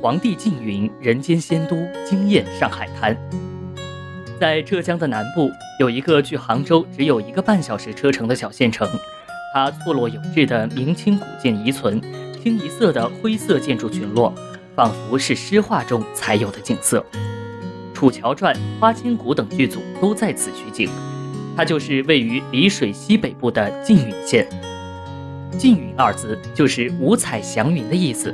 皇帝缙云，人间仙都，惊艳上海滩。在浙江的南部，有一个距杭州只有一个半小时车程的小县城，它错落有致的明清古建遗存，清一色的灰色建筑群落，仿佛是诗画中才有的景色。《楚乔传》《花千骨》等剧组都在此取景。它就是位于丽水西北部的缙云县。缙云二字就是五彩祥云的意思，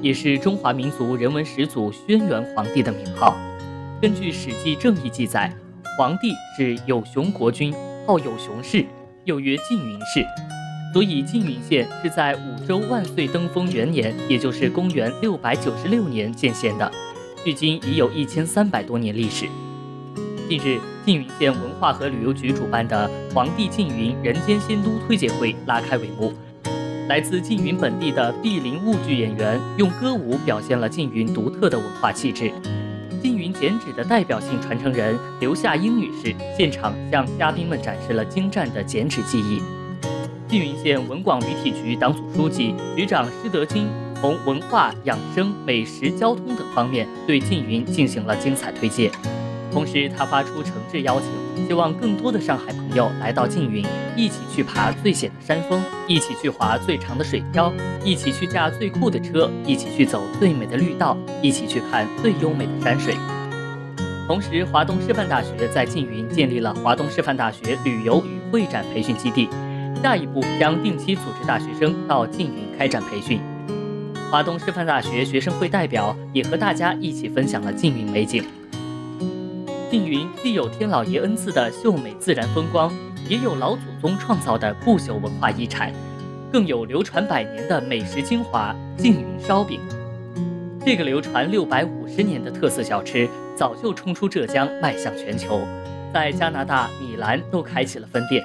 也是中华民族人文始祖轩辕皇帝的名号。根据《史记正义》记载，皇帝是有熊国君，号有熊氏，又曰缙云氏，所以缙云县是在武周万岁登封元年，也就是公元六百九十六年建县的，距今已有一千三百多年历史。近日，缙云县文化和旅游局主办的“皇帝缙云人间仙都”推介会拉开帷幕。来自缙云本地的碧林婺剧演员用歌舞表现了缙云独特的文化气质。缙云剪纸的代表性传承人刘夏英女士现场向嘉宾们展示了精湛的剪纸技艺。缙云县文广旅体局党组书记、局长施德金从文化、养生、美食、交通等方面对缙云进行了精彩推介。同时，他发出诚挚邀请，希望更多的上海朋友来到缙云，一起去爬最险的山峰，一起去滑最长的水漂，一起去驾最酷的车，一起去走最美的绿道，一起去看最优美的山水。同时，华东师范大学在缙云建立了华东师范大学旅游与会展培训基地，下一步将定期组织大学生到缙云开展培训。华东师范大学学生会代表也和大家一起分享了缙云美景。缙云既有天老爷恩赐的秀美自然风光，也有老祖宗创造的不朽文化遗产，更有流传百年的美食精华——缙云烧饼。这个流传六百五十年的特色小吃，早就冲出浙江，迈向全球，在加拿大、米兰都开启了分店，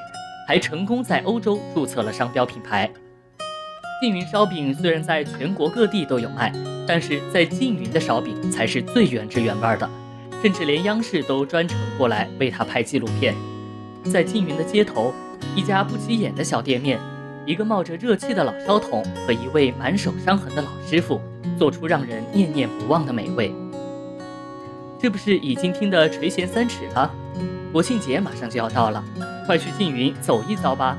还成功在欧洲注册了商标品牌。缙云烧饼虽然在全国各地都有卖，但是在缙云的烧饼才是最原汁原味的。甚至连央视都专程过来为他拍纪录片。在缙云的街头，一家不起眼的小店面，一个冒着热气的老烧桶和一位满手伤痕的老师傅，做出让人念念不忘的美味。这不是已经听得垂涎三尺了？国庆节马上就要到了，快去缙云走一遭吧！